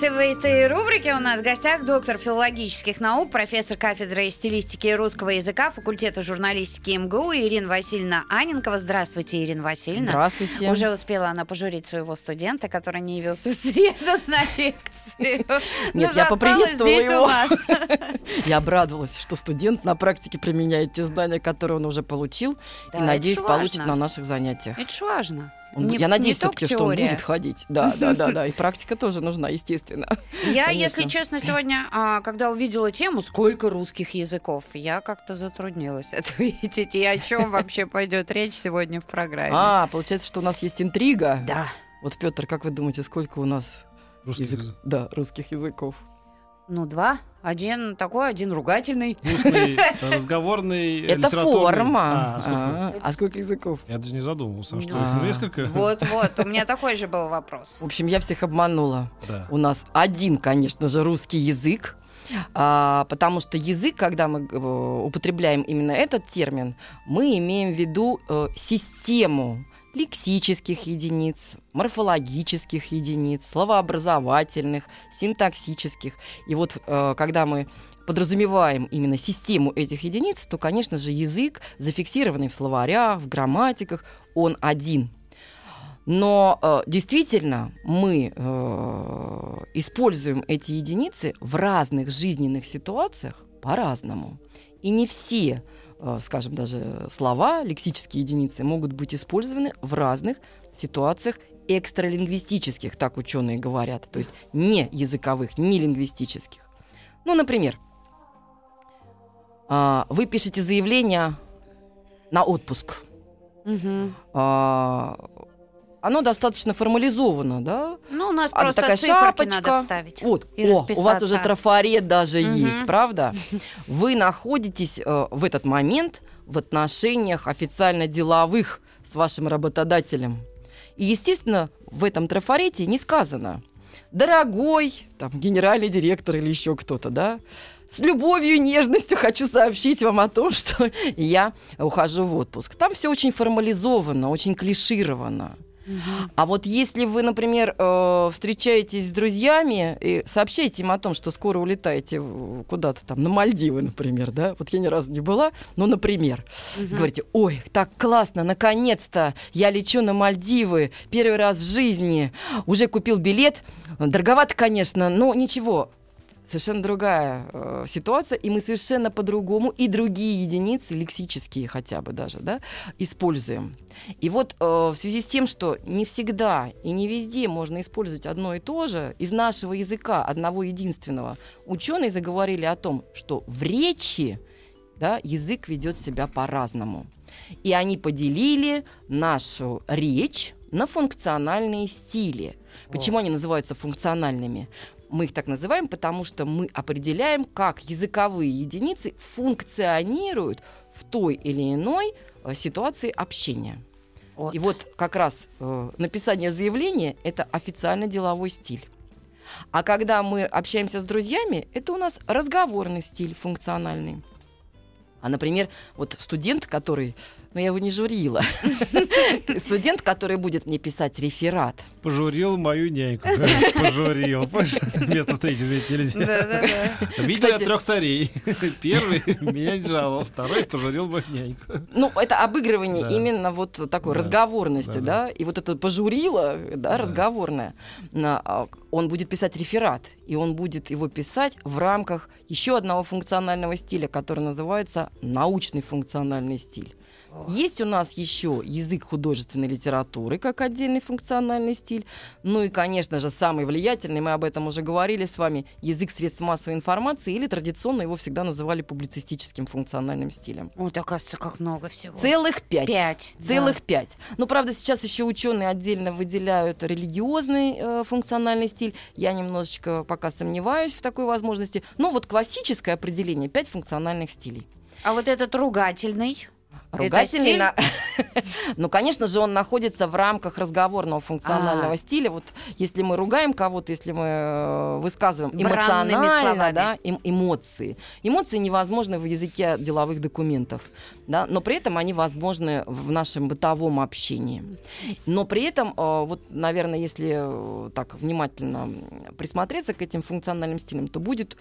Традиции в этой рубрике у нас в гостях доктор филологических наук, профессор кафедры стилистики и русского языка факультета журналистики МГУ Ирина Васильевна Аненкова. Здравствуйте, Ирина Васильевна. Здравствуйте. Уже успела она пожурить своего студента, который не явился в среду на лекцию. Нет, Но я поприветствовала его. Я обрадовалась, что студент на практике применяет те знания, которые он уже получил, и, надеюсь, получит на наших занятиях. Это ж важно. Он- Не- я надеюсь все-таки, что он будет ходить. Да, да, да, да. И практика тоже нужна, естественно. Я, Конечно. если честно, сегодня, а, когда увидела тему, сколько русских языков, я как-то затруднилась ответить. И о чем вообще пойдет речь сегодня в программе. А, получается, что у нас есть интрига. Да. Вот, Петр, как вы думаете, сколько у нас язык. да, русских языков? Ну, два. Один такой, один ругательный. Устный, разговорный, Это литературный. форма. А, сколько? А, а сколько языков? Я даже не задумывался, а что их несколько? Вот-вот, у меня такой же был вопрос. В общем, я всех обманула. Да. У нас один, конечно же, русский язык, а, потому что язык, когда мы э, употребляем именно этот термин, мы имеем в виду э, систему лексических единиц, морфологических единиц, словообразовательных, синтаксических. И вот э, когда мы подразумеваем именно систему этих единиц, то, конечно же, язык, зафиксированный в словарях, в грамматиках, он один. Но э, действительно мы э, используем эти единицы в разных жизненных ситуациях по-разному. И не все, скажем, даже слова, лексические единицы могут быть использованы в разных ситуациях экстралингвистических, так ученые говорят, то есть не языковых, не лингвистических. Ну, например, а, вы пишете заявление на отпуск. Мгм. Оно достаточно формализовано, да? Ну, у нас А, просто такая циферки шапочка. надо вставить. Вот, И о, у вас уже трафарет даже Мгм. есть, правда? Вы находитесь э, в этот момент в отношениях официально деловых с вашим работодателем. И, естественно, в этом трафарете не сказано «Дорогой там, генеральный директор или еще кто-то, да, с любовью и нежностью хочу сообщить вам о том, что я ухожу в отпуск». Там все очень формализовано, очень клишировано. А вот если вы, например, э, встречаетесь с друзьями и сообщаете им о том, что скоро улетаете куда-то там, на Мальдивы, например, да, вот я ни разу не была, но, например, Мгм. говорите, ой, так классно, наконец-то я лечу на Мальдивы, первый раз в жизни, уже купил билет, дороговато, конечно, но ничего, совершенно другая э, ситуация, и мы совершенно по-другому и другие единицы, лексические хотя бы даже, да, используем. И вот э, в связи с тем, что не всегда и не везде можно использовать одно и то же, из нашего языка, одного единственного, ученые заговорили о том, что в речи да, язык ведет себя по-разному. И они поделили нашу речь на функциональные стили. Почему они называются функциональными? Мы их так называем, потому что мы определяем, как языковые единицы функционируют в той или иной э, ситуации общения. Вот. И вот как раз э, написание заявления – это официально деловой стиль. А когда мы общаемся с друзьями, это у нас разговорный стиль функциональный. А, например, вот студент, который, ну я его не журила, студент, который будет мне писать реферат, Пожурил мою няньку. Пожурил. Место встречи изменить нельзя. Да-да-да. Видел я трех царей. Первый меня не жаловал, второй пожурил мою няньку. Ну, это обыгрывание именно вот такой разговорности, да, и вот это пожурило, да, разговорное. а, Он будет писать реферат, и он будет его писать в рамках еще одного функционального стиля, который называется научный функциональный стиль. Есть у нас еще язык художественной литературы как отдельный функциональный стиль. Ну и, конечно же, самый влиятельный, мы об этом уже говорили с вами, язык средств массовой информации, или традиционно его всегда называли публицистическим функциональным стилем. Вот, оказывается, как много всего. Целых пять. Пять. да. Целых пять. Ну, правда, сейчас еще ученые отдельно выделяют религиозный э, функциональный стиль. Я немножечко пока сомневаюсь в такой возможности. Но вот классическое определение пять функциональных стилей. А вот этот ругательный. Ругательный, на- ну, конечно же, он находится в рамках разговорного функционального А. стиля. Вот если мы ругаем кого-то, если мы э, высказываем эмоционально, да, эм- эмоции. Эмоции невозможны в языке деловых документов, да, но при этом они возможны в нашем бытовом общении. Но при этом, э, вот, наверное, если э, так внимательно присмотреться к этим функциональным стилям, то будет э,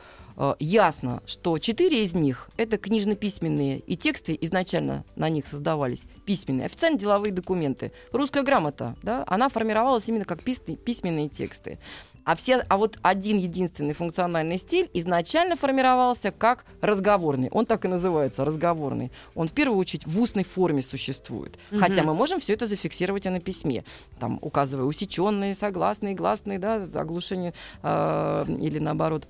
ясно, что четыре из них это книжно-письменные, и тексты изначально на них создавались письменные, официально деловые документы. Русская грамота, да, она формировалась именно как пис- письменные тексты. А, все, а вот один единственный функциональный стиль изначально формировался как разговорный. Он так и называется, разговорный. Он в первую очередь в устной форме существует. Мгм. Хотя мы можем все это зафиксировать и на письме, там, указывая усеченные, согласные, гласные, да, оглушение э, или наоборот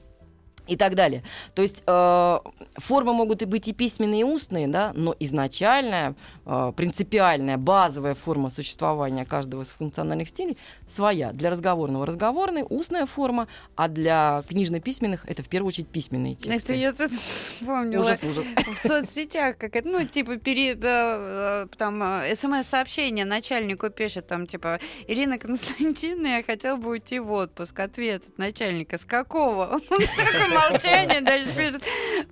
и так далее. То есть э, формы могут и быть и письменные, и устные, да, но изначальная, э, принципиальная, базовая форма существования каждого из функциональных стилей своя. Для разговорного разговорный, устная форма, а для книжно-письменных это в первую очередь письменные тексты. Это я тут вспомнила. Ужас, ужас. В соцсетях, как это, ну, типа, пере, э, э, там, э, смс-сообщение начальнику пишет, там, типа, Ирина Константиновна, я хотела бы уйти в отпуск. Ответ от начальника, с какого? Такое молчание, дальше пишет,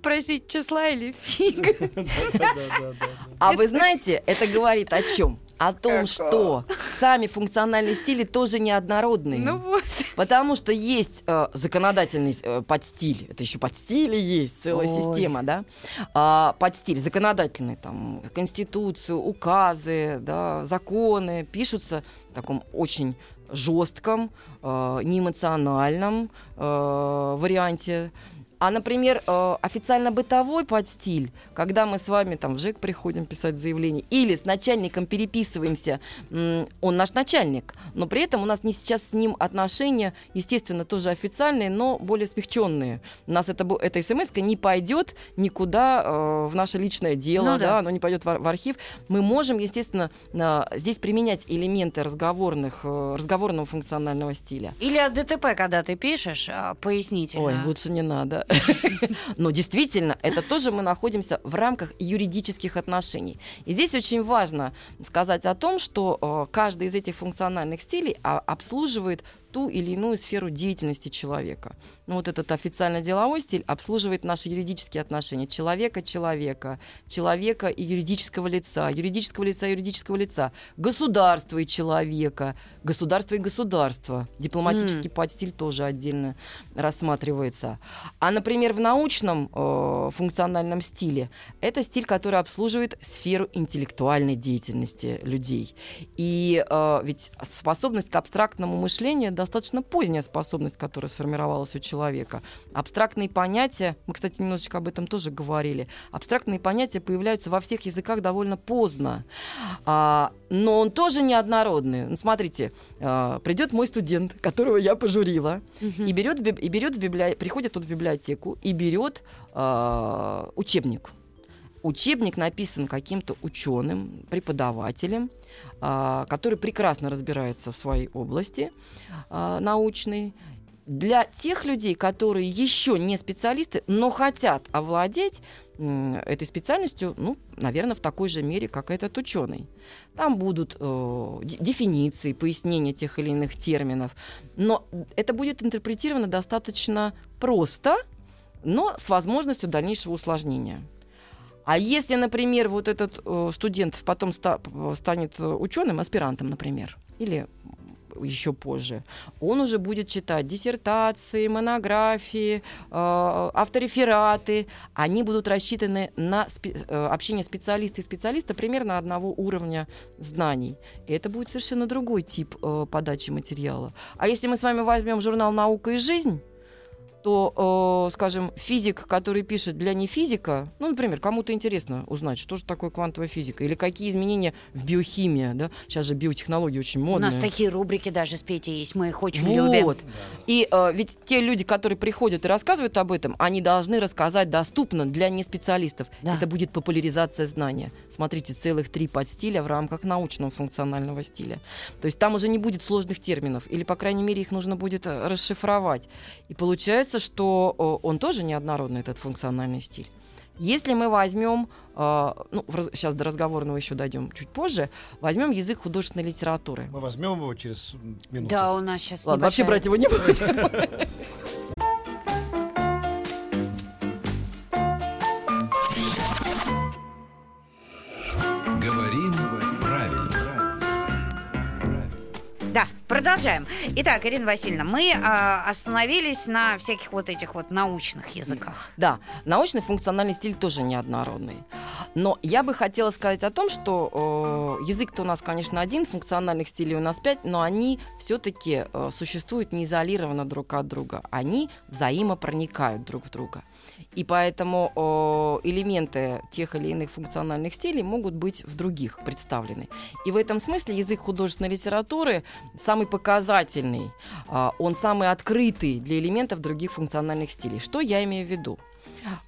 просить числа или фиг. А вы знаете, это говорит о чем? О том, Какого? что сами функциональные стили тоже неоднородные. Ну вот. Потому что есть э, законодательный э, подстиль, это еще подстили есть, целая Ой. система, да, а, подстиль законодательный, там, конституцию, указы, да, законы пишутся в таком очень жестком, э, неэмоциональном э, варианте. А, например, э, официально бытовой подстиль, когда мы с вами там в ЖЭК приходим писать заявление, или с начальником переписываемся, он наш начальник, но при этом у нас не сейчас с ним отношения, естественно, тоже официальные, но более смягченные. У нас это, эта смс не пойдет никуда э, в наше личное дело, Ну да. да, оно не пойдет в, ар- в архив. Мы можем, естественно, э, здесь применять элементы разговорных, э, разговорного функционального стиля. Или о ДТП, когда ты пишешь, а, пояснительно. Ой, лучше не надо. Но действительно, это тоже мы находимся в рамках юридических отношений. И здесь очень важно сказать о том, что э, каждый из этих функциональных стилей а, обслуживает ту или иную сферу деятельности человека. Ну, вот этот официально деловой стиль обслуживает наши юридические отношения человека-человека, человека и юридического лица, юридического лица и юридического лица, государства и человека, государства и государства. Дипломатический подстиль тоже отдельно рассматривается. А, например, в научном э, функциональном стиле это стиль, который обслуживает сферу интеллектуальной деятельности людей. И э, ведь способность к абстрактному мышлению достаточно поздняя способность, которая сформировалась у человека. Абстрактные понятия, мы, кстати, немножечко об этом тоже говорили, абстрактные понятия появляются во всех языках довольно поздно. А, но он тоже неоднородный. Ну, смотрите, а, придет мой студент, которого я пожурила, и берет, и берет в библи... приходит он в библиотеку и берет а, учебник. Учебник написан каким-то ученым, преподавателем, который прекрасно разбирается в своей области а, научной. Для тех людей, которые еще не специалисты, но хотят овладеть этой специальностью, ну, наверное, в такой же мере, как этот ученый. Там будут э, дефиниции, пояснения тех или иных терминов, но это будет интерпретировано достаточно просто, но с возможностью дальнейшего усложнения. А если, например, вот этот э, студент потом ста- станет ученым, аспирантом, например, или еще позже, он уже будет читать диссертации, монографии, э, авторефераты. Они будут рассчитаны на спе- э, общение специалиста и специалиста примерно одного уровня знаний. И это будет совершенно другой тип э, подачи материала. А если мы с вами возьмем журнал «Наука и жизнь», то, э, скажем, физик, который пишет для нефизика, ну, например, кому-то интересно узнать, что же такое квантовая физика, или какие изменения в биохимии, да, сейчас же биотехнологии очень У модные. нас такие рубрики даже с Петей есть, мы их очень Вот. любим. И э, ведь те люди, которые приходят и рассказывают об этом, они должны рассказать доступно для неспециалистов. Да. Это будет популяризация знания. Смотрите, целых три подстиля в рамках научного функционального стиля. То есть там уже не будет сложных терминов, или, по крайней мере, их нужно будет э, расшифровать. И получается, что э, он тоже неоднородный, этот функциональный стиль. Если мы возьмем, э, ну, сейчас до разговорного еще дойдем чуть позже, возьмем язык художественной литературы. Мы возьмем его через минуту. Да, у нас сейчас Ладно, вообще брать его не будем. Продолжаем. Итак, Ирина Васильевна, мы а, остановились на всяких вот этих вот научных языках. Да, научный функциональный стиль тоже неоднородный. Но я бы хотела сказать о том, что э, язык-то у нас, конечно, один, функциональных стилей у нас пять, но они все-таки э, существуют не изолированно друг от друга. Они взаимопроникают друг в друга. И поэтому э, элементы тех или иных функциональных стилей могут быть в других представлены. И в этом смысле язык художественной литературы самый показательный, э, он самый открытый для элементов других функциональных стилей. Что я имею в виду?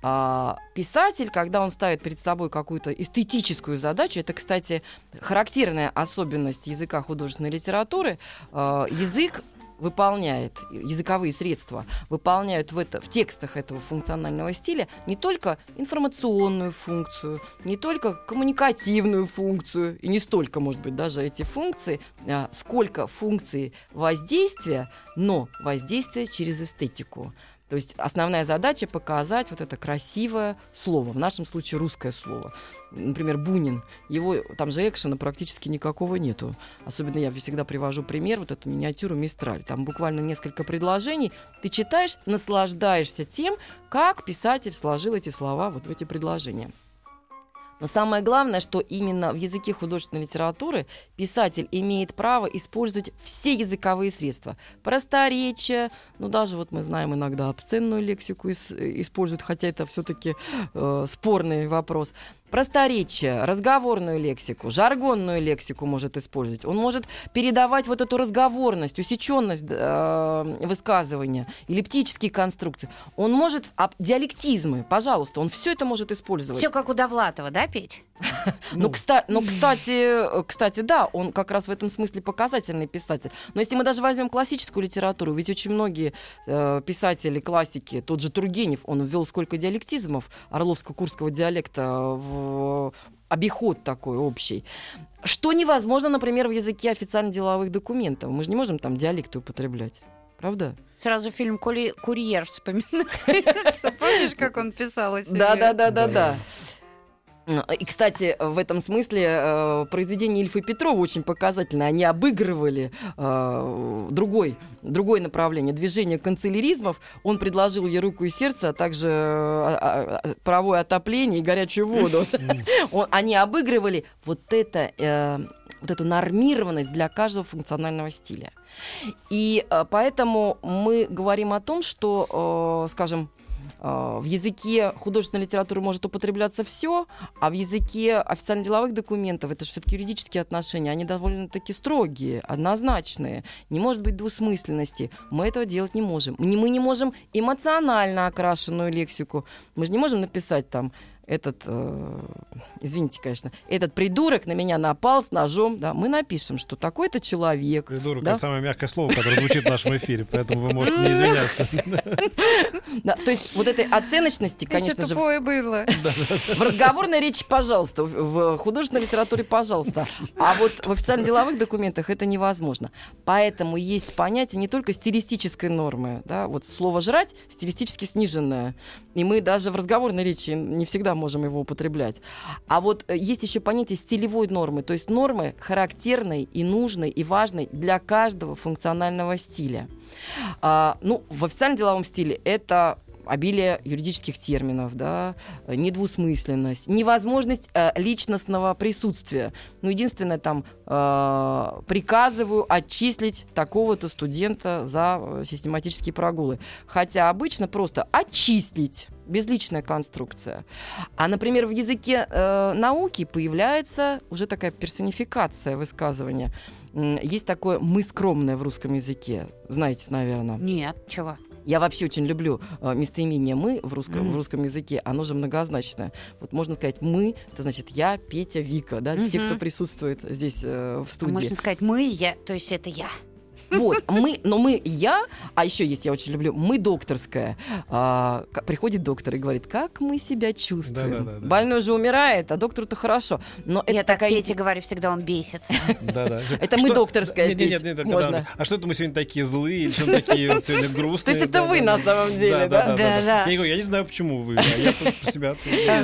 А, писатель, когда он ставит перед собой какую-то эстетическую задачу, это, кстати, характерная особенность языка художественной литературы, а, язык выполняет, языковые средства выполняют в, это, в текстах этого функционального стиля не только информационную функцию, не только коммуникативную функцию, и не столько, может быть, даже эти функции, а, сколько функции воздействия, но воздействие через эстетику. То есть основная задача показать вот это красивое слово, в нашем случае русское слово. Например, Бунин, его там же экшена практически никакого нету. Особенно я всегда привожу пример, вот эту миниатюру Мистраль. Там буквально несколько предложений. Ты читаешь, наслаждаешься тем, как писатель сложил эти слова вот в эти предложения. Но самое главное, что именно в языке художественной литературы писатель имеет право использовать все языковые средства. Просторечие, ну даже вот мы знаем иногда обсценную лексику используют, хотя это все-таки э, спорный вопрос просторечие, разговорную лексику, жаргонную лексику может использовать. Он может передавать вот эту разговорность, усеченность э, высказывания, эллиптические конструкции. Он может а, диалектизмы, пожалуйста, он все это может использовать. Все как у Довлатова, да, Петь? Ну, кстати, ну, кстати, кстати, да, он как раз в этом смысле показательный писатель. Но если мы даже возьмем классическую литературу, ведь очень многие э, писатели классики, тот же Тургенев, он ввел сколько диалектизмов орловско-курского диалекта в обиход такой общий. Что невозможно, например, в языке официально-деловых документов. Мы же не можем там диалекты употреблять. Правда? Сразу фильм «Курьер» вспоминается. Помнишь, как он писал эти... Да, да, да, да, да. И, кстати, в этом смысле э, произведение Ильфа и Петрова очень показательно. Они обыгрывали э, другой, другое направление, движение канцеляризмов. Он предложил ей руку и сердце, а также э, паровое отопление и горячую воду. Они обыгрывали вот это вот эту нормированность для каждого функционального стиля. И поэтому мы говорим о том, что, скажем, а, в языке художественной литературы может употребляться все, а в языке официально-деловых документов, это все-таки юридические отношения, они довольно-таки строгие, однозначные. Не может быть двусмысленности. Мы этого делать не можем. Мы не можем эмоционально окрашенную лексику. Мы же не можем написать там этот, э, извините, конечно, этот придурок на меня напал с ножом, да, мы напишем, что такой-то человек. Придурок да? это самое мягкое слово, которое звучит в нашем эфире, поэтому вы можете не извиняться. Да, то есть вот этой оценочности, конечно же, тупое было. в разговорной речи, пожалуйста, в художественной литературе, пожалуйста, а вот в официально-деловых документах это невозможно. Поэтому есть понятие не только стилистической нормы, да, вот слово «жрать» стилистически сниженное, и мы даже в разговорной речи не всегда можем его употреблять. А вот э, есть еще понятие стилевой нормы, то есть нормы характерной и нужной и важной для каждого функционального стиля. А, ну, в официальном деловом стиле это обилие юридических терминов, да, недвусмысленность, невозможность э, личностного присутствия. Ну, единственное, там, э, приказываю отчислить такого-то студента за э, систематические прогулы. Хотя обычно просто отчислить безличная конструкция. А, например, в языке э, науки появляется уже такая персонификация высказывания. Есть такое «мы скромное» в русском языке. Знаете, наверное. Нет, чего? Я вообще очень люблю э, местоимение «мы» в русском, mm. в русском языке. Оно же многозначное. Вот можно сказать «мы» — это значит я, Петя, Вика, да, mm-hmm. все, кто присутствует здесь э, в студии. А можно сказать «мы», я, то есть это я. Вот, мы, но мы, я, а еще есть, я очень люблю, мы докторская. А, приходит доктор и говорит, как мы себя чувствуем. Да-да-да-да. Больной же умирает, а доктору-то хорошо. Но это Я так такая Пете говорю, всегда он бесится. Да, да. Это мы докторская Нет, нет, нет, да, да. А что это мы сегодня такие злые, или что мы такие вот сегодня грустные? То есть это Да, вы да, на да. самом деле, да? Я говорю, я не знаю, почему вы, а я тут себя.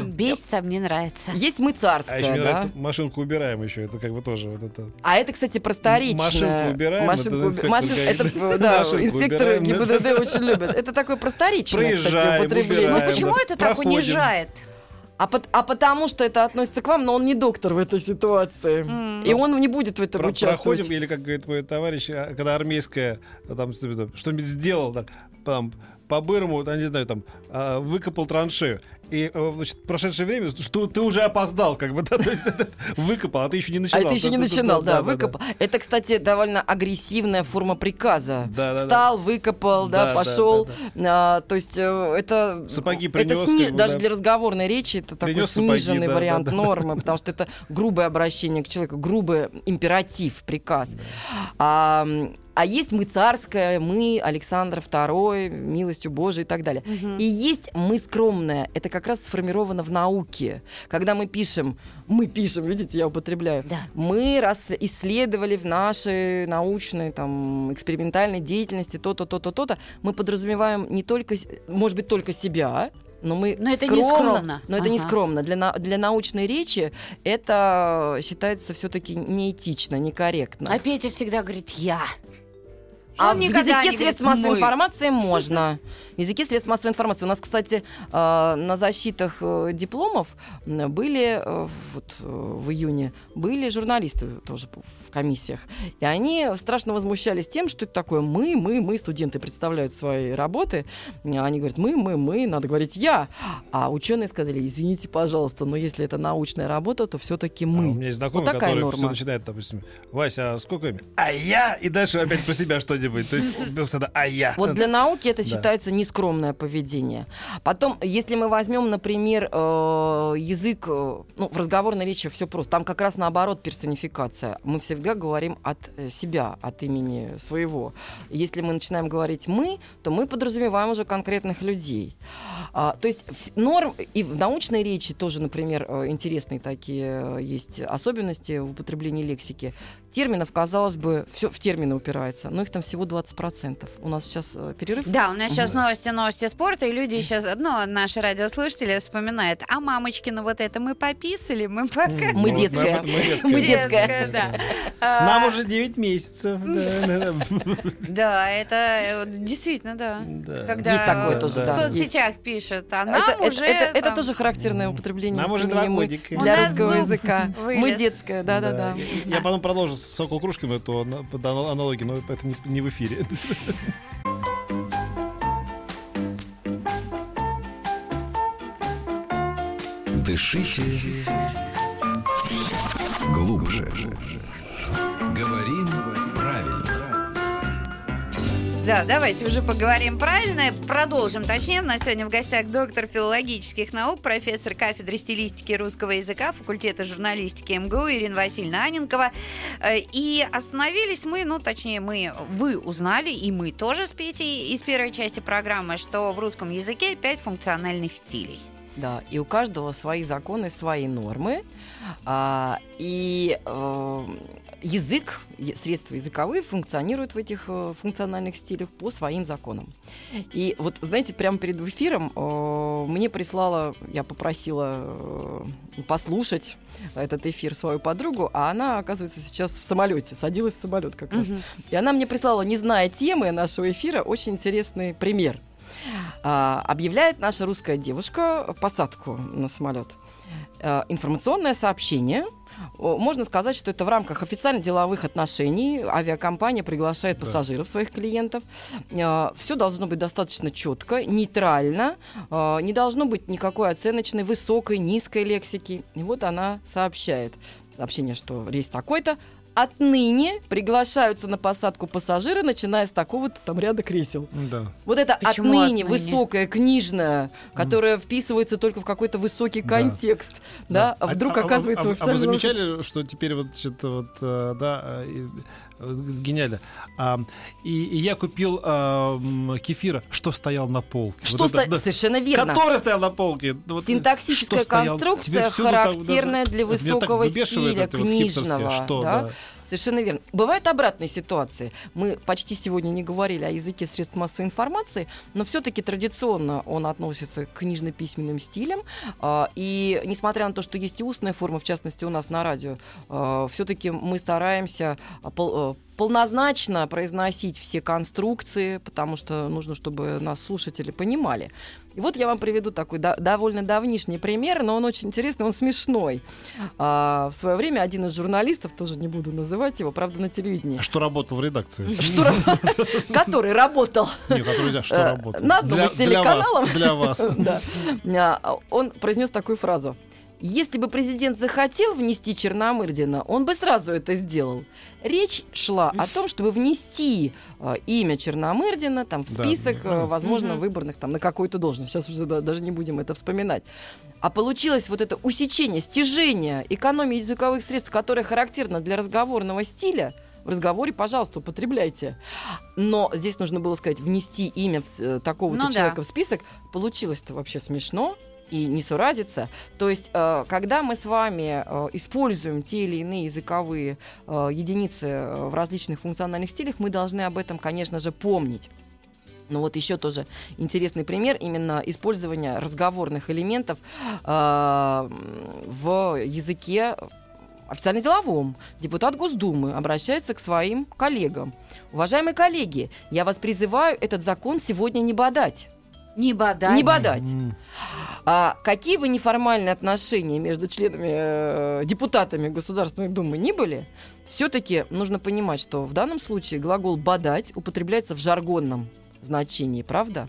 Бесится, а мне нравится. Есть мы А еще царская, мне да? нравится машинку убираем еще, это как бы тоже вот это. А это, кстати, просторечно. Машинку убираем, Машинку это машин- говорит. это, да, инспекторы. ГИБДД очень любят. Это такое просторечное, кстати, употребление. Ну почему это так унижает? А, пот- а потому что это относится к вам, но он не доктор в этой ситуации. М. И он не будет в этом Про- участвовать. проходим, или как говорит мой товарищ, а, когда армейская а, там что-нибудь сделал, так, там, по-бырому, там, не знаю, там, а, выкопал траншею. И, э, значит, в прошедшее время, что ты уже опоздал, как бы, да, то есть выкопал, а ты еще не А начинал. это еще не начинал, да, выкопал. Это, кстати, довольно агрессивная форма приказа. Встал, выкопал, да, пошел. А, то есть э, это... Сапоги принес, Даже да. для разговорной речи это такой сниженный вариант нормы, потому что это грубое обращение к человеку, грубый императив, приказ. А, а есть мы царская, мы Александр II, милостью Божией и так далее. И есть мы скромная. Это как раз сформировано в науке. Когда мы пишем, мы пишем, видите, я употребляю. Да. Мы раз исследовали в нашей научной, там, экспериментальной деятельности то-то, то-то, то-то, мы подразумеваем не только, может быть, только себя, но мы Но это не скромно. Но это не Ага. скромно. Для, для научной речи это считается все-таки неэтично, некорректно. А Петя всегда говорит «я». А в языке средств массовой информации можно. В языке средств массовой информации. У нас, кстати, э, на защитах э, дипломов были э, вот, э, в июне были журналисты тоже в комиссиях. И они страшно возмущались тем, что это такое мы, мы, мы, студенты представляют свои работы. Они говорят, мы, мы, мы, надо говорить я. А ученые сказали, извините, пожалуйста, но если это научная работа, то все-таки А мы. у меня есть знакомый, Вот такая который норма. все начинает, допустим, Вася, а сколько им? А я! И дальше опять про себя что-нибудь. То есть а я. Вот для науки это считается нескромное поведение. Потом, если мы возьмем, например, э, язык, э, ну, в разговорной речи все просто. Там как раз наоборот персонификация. Мы всегда говорим от э, себя, от имени своего. Если мы начинаем говорить мы, то мы подразумеваем уже конкретных людей. А, то есть норм и в научной речи тоже, например, интересные такие есть особенности в употреблении лексики. Терминов, казалось бы, все в термины упирается, но их там всего 20%. У нас сейчас э, перерыв. Да, у нас сейчас новости, новости спорта, и люди сейчас, ну, наши радиослушатели вспоминают, а мамочкина вот это мы пописали, мы пока... Мы Вот, детская. Мы детская. Мы детская. да. А, Нам уже 9 месяцев. да, это э, действительно, да. Да. Когда Есть такое в тоже, в соцсетях пишут, а нам уже... это, тоже характерное употребление Нам уже два «мы» годика. Для русского языка. Мы детская, да-да-да. Я потом продолжу с Сокол Крушкин эту аналогию, но это не, не в эфире. Дышите глубже. Говорим. Да, давайте уже поговорим правильно. Продолжим. Точнее, у нас сегодня в гостях доктор филологических наук, профессор кафедры стилистики русского языка факультета журналистики МГУ Ирина Васильевна Аненкова. Э, И остановились мы, ну, точнее, мы, вы узнали, и мы тоже с Петей из первой части программы, что в русском языке пять функциональных стилей. Да, и у каждого свои законы, свои нормы. А, и э, язык, средства языковые функционируют в этих э, функциональных стилях по своим законам. И вот, знаете, прямо перед эфиром э, мне прислала, я попросила э, послушать этот эфир свою подругу, а она, оказывается, сейчас в самолете, садилась в самолет как раз. И она мне прислала, не зная темы нашего эфира, очень интересный пример. А, объявляет наша русская девушка посадку на самолет. А, информационное сообщение. Можно сказать, что это в рамках официально деловых отношений. Авиакомпания приглашает Да. пассажиров, своих клиентов. Все должно быть достаточно четко, нейтрально. А, Не должно быть никакой оценочной, высокой, низкой лексики. И вот она сообщает. Сообщение, что рейс такой-то. Отныне приглашаются на посадку пассажиры, начиная с такого-то там ряда кресел. Да. Вот это Почему отныне, отныне? высокая, книжная, которая вписывается только в какой-то высокий Да. контекст, да, а вдруг А- а- оказывается а, в а, а вы замечали, что теперь вот, что-то вот, э, да, э, гениально. А, и, и я купил а, кефира, что стоял на полке. Что Вот это, ста- да, Совершенно верно. Который стоял на полке. Вот, Синтаксическая что стоял? конструкция, всюду там, характерная да, для высокого стиля, это вот книжного. Что, да? да. Совершенно верно. Бывают обратные ситуации. Мы почти сегодня не говорили о языке средств массовой информации, но все-таки традиционно он относится к книжно-письменным стилям. А, И несмотря на то, что есть и устная форма, в частности у нас на радио, все-таки мы стараемся а, полнозначно произносить все конструкции, потому что нужно, чтобы нас слушатели понимали. И вот я вам приведу такой да- довольно давнишний пример, но он очень интересный, он смешной. А, в свое время один из журналистов, тоже не буду называть его, правда, на телевидении, Что работал в редакции? что который работал Нет, который нельзя, что Э, работал. на одном из телеканалов. Для вас. А, он произнес такую фразу. Если бы президент захотел внести Черномырдина, он бы сразу это сделал. Речь шла о том, чтобы внести э, имя Черномырдина там, в Да, список, ну, э, возможно, Мгм. выборных там, на какую-то должность. Сейчас уже да- даже не будем это вспоминать. А получилось вот это усечение, стяжение экономии языковых средств, которое характерно для разговорного стиля, в разговоре, пожалуйста, употребляйте. Но здесь нужно было сказать, внести имя э, такого-то Ну да. человека в список. Получилось-то вообще смешно и не суразится. То есть, э, когда мы с вами э, используем те или иные языковые э, единицы в различных функциональных стилях, мы должны об этом, конечно же, помнить. Ну вот еще тоже интересный пример именно использования разговорных элементов в языке официально-деловом. Депутат Госдумы обращается к своим коллегам. Уважаемые коллеги, я вас призываю этот закон сегодня не бодать. Не бодать. Не бодать. А какие бы неформальные отношения между членами, э, депутатами Государственной Думы ни были, все-таки нужно понимать, что в данном случае глагол «бодать» употребляется в жаргонном значении, правда?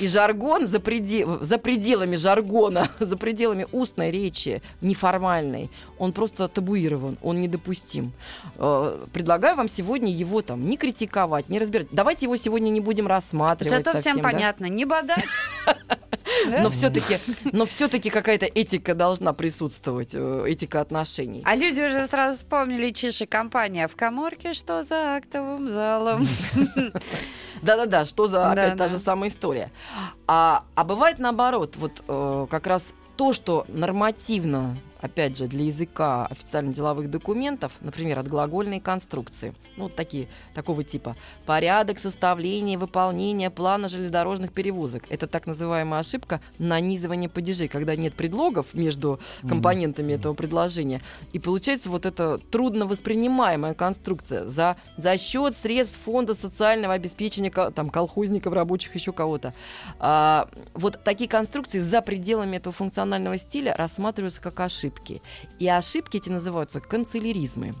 И жаргон за, преде- за пределами жаргона, за пределами устной речи, неформальной, он просто табуирован, он недопустим. Э, Предлагаю вам сегодня его там не критиковать, не разбирать. Давайте его сегодня не будем рассматривать Зато всем совсем, да? понятно. Не бодать. Но все-таки, но все-таки какая-то этика должна присутствовать, э, этика отношений. А люди уже сразу вспомнили Чиши компания в коморке, что за актовым залом. Да-да-да, что за опять та же самая история. А, а бывает наоборот, вот э, как раз то, что нормативно, опять же, для языка официально-деловых документов, например, отглагольные конструкции, ну, вот такие, такого типа, порядок составления и выполнения плана железнодорожных перевозок. Это так называемая ошибка нанизывания падежей, когда нет предлогов между компонентами этого предложения. И получается вот эта трудно воспринимаемая конструкция за, за счет средств фонда социального обеспечения там, колхозников, рабочих, еще кого-то. А, вот такие конструкции за пределами этого функционального стиля рассматриваются как ошибки. И ошибки эти называются канцеляризмы.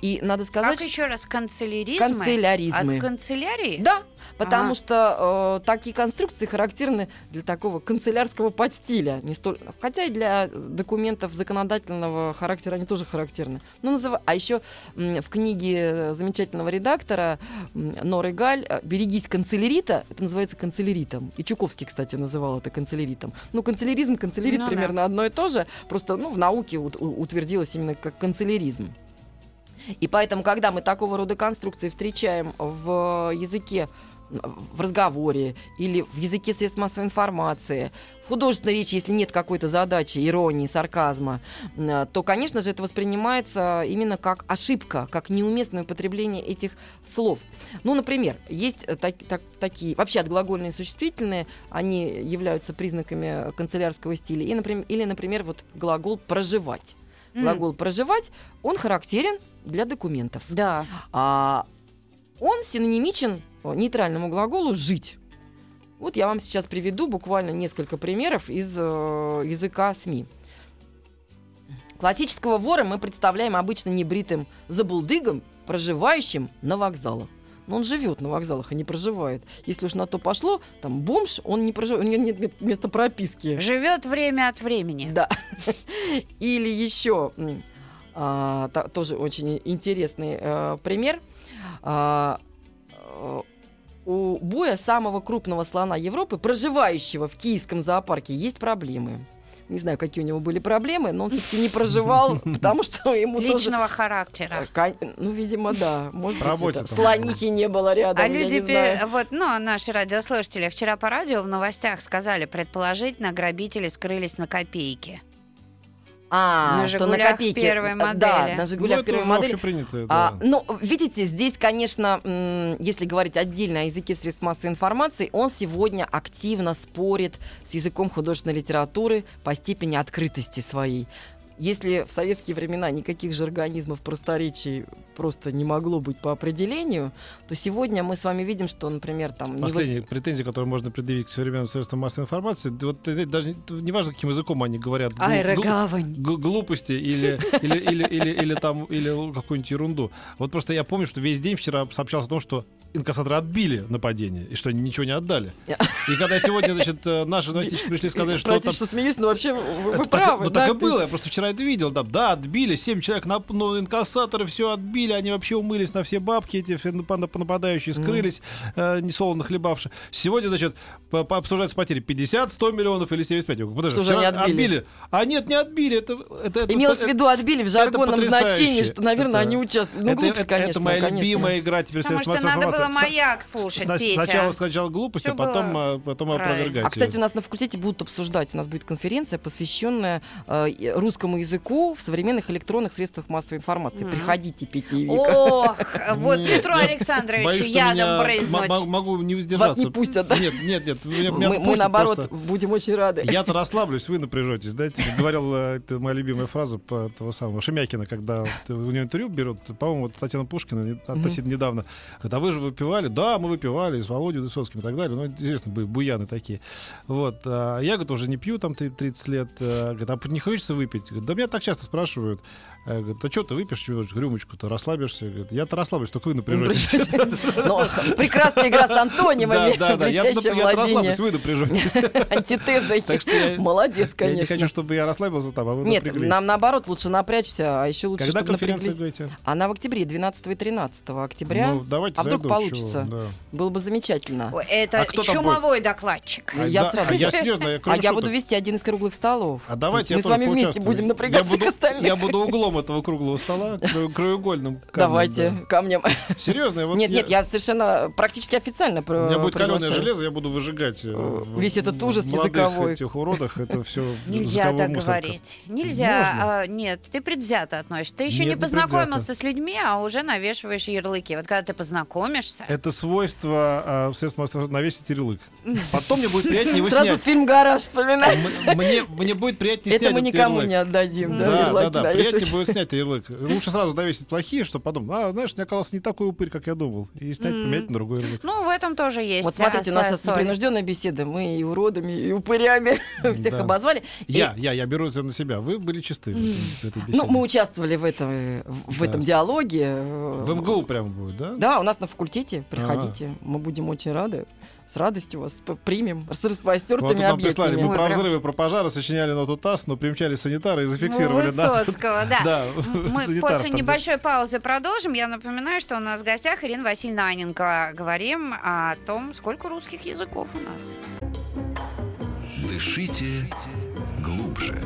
И надо сказать, Как еще раз, канцеляризмы? канцеляризмы. От канцелярии? Да, потому Ага. что э, такие конструкции характерны для такого канцелярского подстиля. Не столь... Хотя и для документов законодательного характера они тоже характерны. Ну, называ- А еще в книге замечательного редактора Норы Галь э, «Берегись канцелярита» это называется канцеляритом. И Чуковский, кстати, называл это канцеляритом. Ну, канцеляризм, канцелярит Ну да. примерно одно и то же. Просто ну, в науке утвердилось именно как канцеляризм. И поэтому, когда мы такого рода конструкции встречаем в языке, в разговоре или в языке средств массовой информации, в художественной речи, если нет какой-то задачи, иронии, сарказма, э, то, конечно же, это воспринимается именно как ошибка, как неуместное употребление этих слов. Ну, например, есть э, так- так- такие, вообще отглагольные существительные, они являются признаками канцелярского стиля, и, например, или, например, вот глагол «проживать». Глагол «проживать», он характерен для документов. Да. А он синонимичен нейтральному глаголу «жить». Вот я вам сейчас приведу буквально несколько примеров из э, языка СМИ. Классического вора мы представляем обычно небритым забулдыгом, проживающим на вокзалах. Но он живет на вокзалах, а не проживает. Если уж на то пошло, там бомж, он не проживает, у него нет места прописки. Живет время от времени. Да. Или еще а, та- тоже очень интересный э, пример. А, э, у Боя, самого крупного слона Европы, проживающего в киевском зоопарке, есть проблемы. Не знаю, какие у него были проблемы, но он все-таки не проживал, потому что ему тоже... Личного характера. Ка- Ну, видимо, да. Может По быть, работе это слонихи не было рядом, А я люди, не пе- знаю. вот, ну, наши радиослушатели вчера по радио в новостях сказали, предположительно, грабители скрылись на копейки. А, на что «Жигулях» копейке. первой Да, модели. на Ну, «Жигулях» это первой уже модели. общепринятое, А, да. ну, видите, здесь, конечно, м, если говорить отдельно о языке средств массовой информации, он сегодня активно спорит с языком художественной литературы по степени открытости своей. Если в советские времена никаких же организмов просторечий просто не могло быть по определению, то сегодня мы с вами видим, что, например, там... не в- Последняя претензия, которую можно предъявить к современным средствам массовой информации, вот даже не- не важно, каким языком они говорят. гл- гл- Аэрогавань. г- глупости или, или, или, или, или там или какую-нибудь ерунду. Вот просто я помню, что весь день вчера сообщалось о том, что инкассаторы отбили нападение, и что они ничего не отдали. И когда сегодня, значит, э, наши новостички пришли сказать, что Простите, там... что смеюсь, но вообще вы, вы правы. ну так и было, я просто вчера это видел. Да, да отбили, 7 человек, на, ну, инкассаторы все отбили, они вообще умылись на все бабки, эти все напа- нап- нападающие скрылись, э, несолоно хлебавши. Сегодня, значит, по- по- обсуждаются потери 50, 100 миллионов или 75. Я говорю, Подожди, Что же вчера они отбили? А нет, не отбили. Это, это, это, Имелось в это- виду, отбили в жаргонном значении, что, наверное, Это- они участвовали. Ну, это, глупость, это- конечно. это моя конечно. любимая игра теперь Потому что надо было маяк слушать, сна- Петя. Сначала сначала глупости, Всё а потом, было а, потом опровергать. А, кстати, у нас на факультете будут обсуждать, у нас будет конференция, посвященная э, и- русскому языку в современных электронных средствах массовой информации. Мгм. Приходите, Петя и Вика. Ох, вот Петру Александровичу ядом брызнуть. могу не воздержаться. Вас не пустят, да? Нет, нет, нет. Мы, наоборот, будем очень рады. Я-то расслаблюсь, вы напряжетесь. Знаете, говорил, э, это моя любимая фраза по того самого Шемякина, когда у него интервью берут, по-моему, вот Татьяна Пушкина относительно недавно. Говорит, а вы же выпивали? Да, мы выпивали с Володей Высоцким и так далее. Ну, известно, были буяны такие. Вот. А я, говорит, уже не пью там три- 30 лет. А, Говорит, а не хочется выпить? Да меня так часто спрашивают. А, Говорит, а что ты выпьешь рюмочку-то, расслабишься? Говорит, я-то расслаблюсь, только вы напряжетесь. Прекрасная игра с антонимами, Да, да, да. Я я расслаблюсь, вы напряжетесь. антитезой. Так что я- Молодец, Я не конечно. хочу, чтобы я расслабился там, а вы Нет, нам наоборот лучше напрячься, а еще лучше, Когда конференция, говорите? Она в октябре, 12 и 13 октября. Ну, давайте А вдруг получится? Было бы замечательно. Это А чумовой докладчик. А Я да, с а я серьезно, я А я шуток. буду вести один из круглых столов. А давайте Мы я с вами тоже вместе поучаствую. будем Я напрягать всех буду- остальных. Я буду углом этого круглого стола, краеугольным. камнем, Давайте, да. камнем. Серьезно, я вот нет, нет, я совершенно практически официально У меня будет каленое железо, я буду выжигать э, в- Весь этот ужас языковой. этих уродах, это все Нельзя так говорить. Нельзя. А, нет, ты предвзято относишься. Ты еще Нет, не познакомился с людьми, а уже навешиваешь ярлыки. Вот когда ты познакомишься, Это свойство а, средств массовой информации навесить ярлык. Потом мне будет приятнее его Сразу фильм «Гараж» вспоминается. М- Мне, будет приятнее Это снять мы этот никому не отдадим, да, Да, да, приятнее будет снять ярлык. Лучше сразу навесить плохие, чтобы потом, а, знаешь, мне оказался не такой упырь, как я думал. И снять, поменять на другой ярлык. ну, в этом тоже есть. Вот смотрите, у нас сейчас непринужденная беседа. Мы и уродами, и упырями всех обозвали. Я, я, я беру это на себя. Вы были чисты в, этой- беседе. Ну, мы участвовали в этом, в этом диалоге. В МГУ прямо будет, да? Да, у нас на факультете. Приходите. Мы будем очень рады. С радостью вас примем. С Вот распростертыми нам прислали, объятиями. мы Ой, про прям- взрывы, про пожары сочиняли ноту ТАСС, но примчали санитары и Ну, зафиксировали нас. Высоцкого, да. Да, М, Мы санитаров после там, небольшой паузы продолжим. Я напоминаю, что у нас в гостях Ирина Васильевна Аненко. Говорим о том, сколько русских языков у нас. Дышите глубже.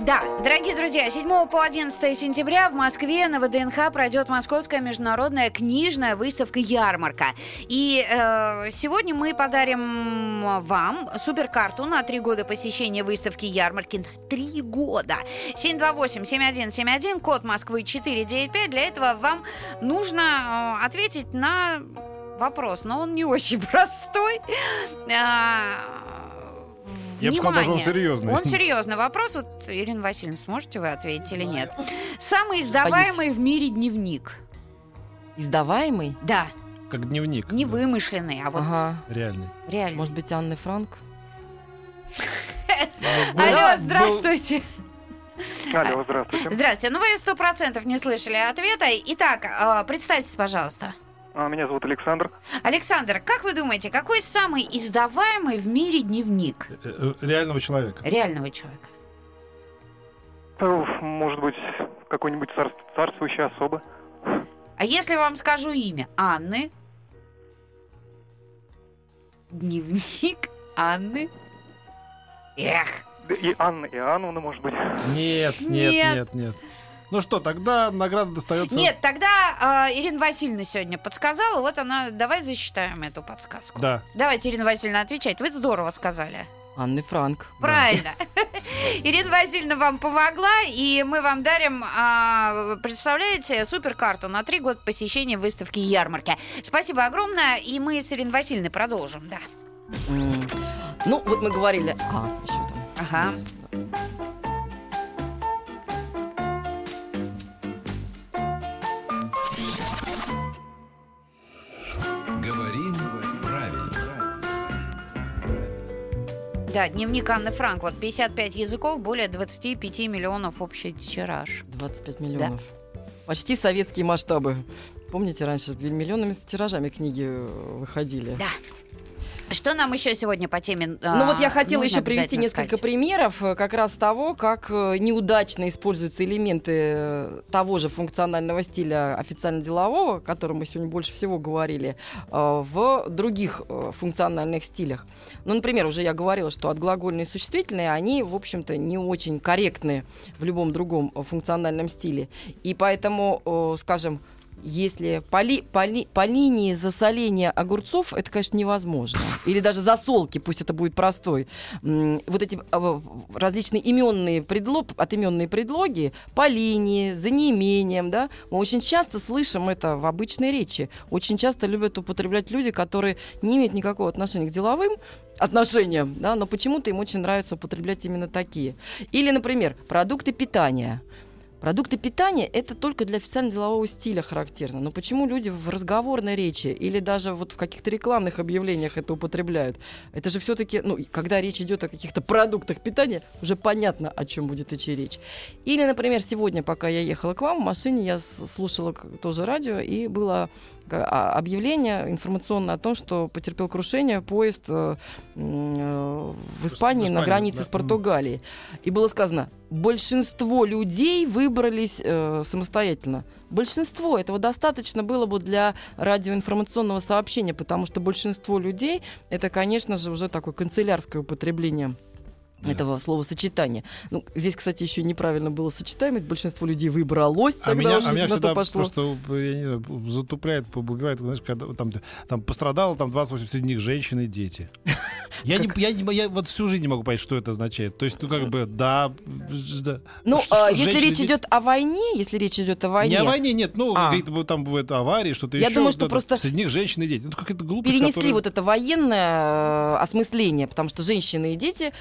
Да, дорогие друзья, 7 по 11 сентября в Москве на ВДНХ пройдет Московская международная книжная выставка «Ярмарка». И э, сегодня мы подарим вам суперкарту на три года посещения выставки «Ярмарки». На три года! 728-7171, код Москвы 495. Для этого вам нужно э, ответить на вопрос, но он не очень простой. А, Я бы сказал, даже он внимание. серьезный. Он серьезный вопрос. Вот, Ирина Васильевна, сможете вы ответить или нет? Самый издаваемый в мире дневник. Издаваемый? Да, Как дневник. не да, вымышленный, а вот Ага. Реальный. реально. Может быть, Анны Франк? Алло, здравствуйте. Алло, здравствуйте. Здравствуйте. Ну, вы сто процентов не слышали ответа. Итак, э, представьтесь, пожалуйста. А, Меня зовут Александр. Александр, как вы думаете, какой самый издаваемый в мире дневник Э, э, Реального человека. реального человека? Может быть, какой-нибудь цар- царствующий особо. А если вам скажу имя Анны? Дневник Анны? Эх, Да И Анна Иоанновна, может быть. Нет, нет, Нет. нет, нет. Ну что, тогда награда достается... Нет, тогда э, Ирина Васильевна сегодня подсказала, вот она, давай засчитаем эту подсказку. Да. Давайте, Ирина Васильевна, отвечайте. Вы здорово сказали. Анны Франк. Правильно. Ирина Васильевна вам помогла, и мы вам дарим, а, представляете, суперкарту на три года посещения выставки и ярмарки. Спасибо огромное, и мы с Ириной Васильевной продолжим, да. Ну, вот мы говорили... А, еще там. Ага. Да, дневник Анны Франк. Вот 55 языков, более 25 миллионов общий тираж. 25 миллионов. Почти советские масштабы. Помните, раньше миллионами с тиражами книги э, выходили? Да. Что нам еще сегодня по теме Ну вот я а, хотела еще привести несколько сказать? примеров э, как раз того, как э, неудачно используются элементы э, того же функционального стиля официально-делового, о котором мы сегодня больше всего говорили, в других функциональных стилях. Ну, например, уже я говорила, что отглагольные и существительные, они, в общем-то, не очень корректны в любом другом функциональном стиле. И поэтому, скажем, если по, ли- по ли- по линии засоления огурцов, это, конечно, невозможно. Или даже засолки, пусть это будет простой. Вот эти а, различные именные предлог, отименные предлоги по линии, за неимением, да, мы очень часто слышим это в обычной речи. Очень часто любят употреблять люди, которые не имеют никакого отношения к деловым отношениям, да, но почему-то им очень нравится употреблять именно такие. Или, например, продукты питания. Продукты питания это только для официально-делового стиля характерно. Но почему люди в разговорной речи или даже вот в каких-то рекламных объявлениях это употребляют? Это же все-таки, ну, когда речь идет о каких-то продуктах питания, уже понятно, о чем будет идти речь. Или, например, сегодня, пока я ехала к вам в машине, я слушала тоже радио, и было объявление информационное о том, что потерпел крушение поезд э, э, в Испании на Испании, границе да. с Португалией. И было сказано, большинство людей выбрались э, самостоятельно. Большинство этого достаточно было бы для радиоинформационного сообщения, потому что большинство людей это, конечно же, уже такое канцелярское употребление Да. этого словосочетания. Ну, здесь, кстати, еще неправильно было сочетаемость. Большинство людей выбралось, А тогда меня, уж а меня всегда пошло. просто я не знаю, затупляет, побывает, знаешь, когда там, там пострадало там 28 среди них женщины и дети. Я, не, я, не- я вот всю жизнь не могу понять, что это означает. То есть, ну, как бы, да... да. Ну, Что- а, если речь идет о войне, если речь идет о войне, Не о войне, нет, ну, А. там бывают аварии, что-то Я еще. думаю, что да, просто Среди них женщины и дети. Ну, какая-то глупость, перенесли которая- вот это военное э, осмысление, потому что женщины и дети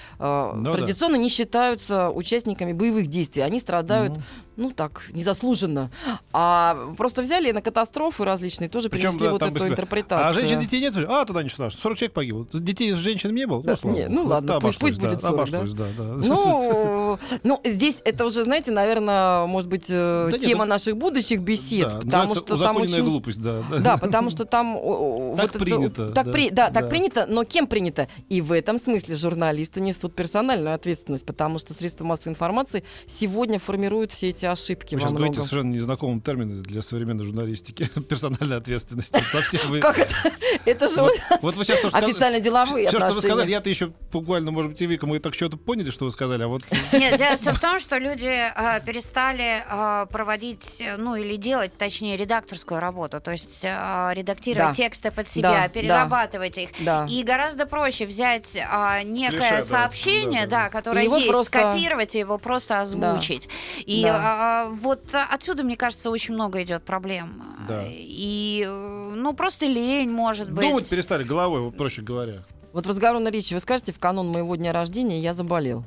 Ну да. традиционно не считаются участниками боевых действий. Они страдают, Ну. Ну так, незаслуженно. А просто взяли на катастрофы различные тоже Причем, принесли да, вот эту быстро. интерпретацию. А женщин детей нет? А, туда не страшно. 40 человек погибло. Детей с женщинами не было? Да, ну, не, ну ладно, пусть- обошлось, пусть будет да, 40, да. да, да. Ну, ну, здесь это уже, знаете, наверное, может быть, э, Да нет, тема ну, наших будущих бесед, Да, потому что там очень... глупость, да. да. Да, потому что там Так вот это- принято, так да, при- да, так да. принято, но кем принято? И в этом смысле журналисты несут персональную ответственность, потому что средства массовой информации сегодня формируют все эти ошибки Вы сейчас говорите многом. совершенно незнакомым термином для современной журналистики. Персональная ответственность. Это совсем вы- Как это? Это же Вот- Вот вы сейчас сказали- официально-деловые Все, что вы сказали, я-то еще буквально, может быть, и Вика, мы так что-то поняли, что вы сказали, а вот Нет, дело все в том, что люди а, перестали а, проводить, э, ну или делать, точнее, редакторскую работу, то есть редактировать Да. тексты под себя, Да, да. перерабатывать их. Да. И гораздо проще взять некое сообщение, да, да, да. которое есть, просто- скопировать и его просто озвучить. И Да. А, вот отсюда, мне кажется, очень много идет проблем. Да. И, э, ну, просто лень, может быть. думать перестали головой, вот проще говоря. Вот в разговорной речи вы скажете, в канун моего дня рождения я заболел.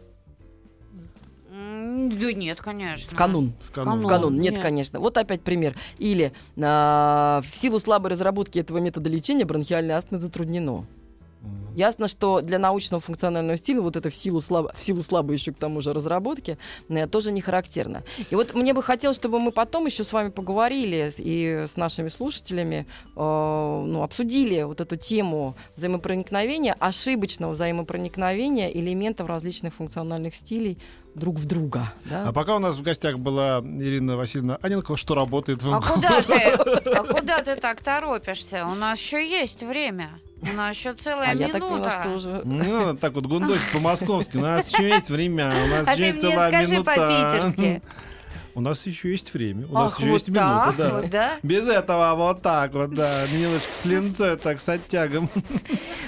Да нет, конечно. В канун. В канун. В канун. Нет, Нет. конечно. Вот опять пример. Или а, в силу слабой разработки этого метода лечения бронхиальной астмы затруднено. Ясно, что для научного функционального стиля вот это в силу, слабо, в силу слабой еще к тому же разработки э, тоже не характерно. И вот мне бы хотелось, чтобы мы потом еще с вами поговорили и с нашими слушателями, э, ну, обсудили вот эту тему взаимопроникновения, ошибочного взаимопроникновения элементов различных функциональных стилей друг в друга. да. А пока у нас в гостях была Ирина Васильевна Аненкова, что работает в А куда ты? А куда ты так торопишься? У нас еще есть время. У нас еще целая А я минута. так поняла, что уже... Не надо так вот гундосить по-московски. У нас еще есть время, у нас А еще ты есть мне целая скажи минута. по-питерски. У нас еще есть время, у нас Ах, еще вот есть минута, да. вот, да? Без этого вот так вот, да, немножко с линцой, так, с оттягом.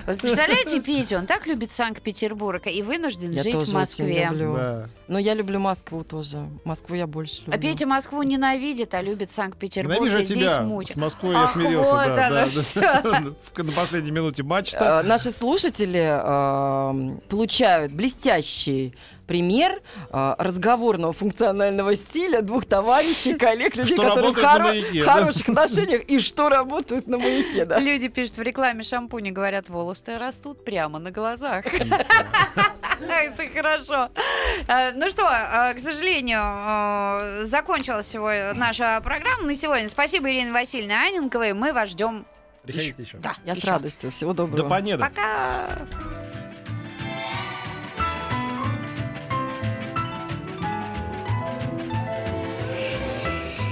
Вот представляете, Петя, он так любит Санкт-Петербург и вынужден Я жить тоже в очень Москве. люблю. Да. Но я люблю Москву тоже. Москву я больше люблю. А Петя Москву ненавидит, а любит Санкт-Петербург. Ненавижу и здесь тебя. мучит. С Москвой я Ах, смирился, вот да, да, что. да. На последней минуте матча. Э, Наши слушатели э, получают блестящий пример э, разговорного функционального стиля двух товарищей, коллег, людей, Что которые в хоро- маяке, да? хороших отношениях и что работают на маяке, да. Люди пишут в рекламе шампуня, говорят, волосы растут прямо на глазах. Это хорошо. Э, Ну что, э, к сожалению, закончилась сегодня наша программа на сегодня. Спасибо Ирине Васильевне Анинковой. Мы вас ждем. Приходите еще. Да, Я с радостью. Всего До доброго. понеда. Пока.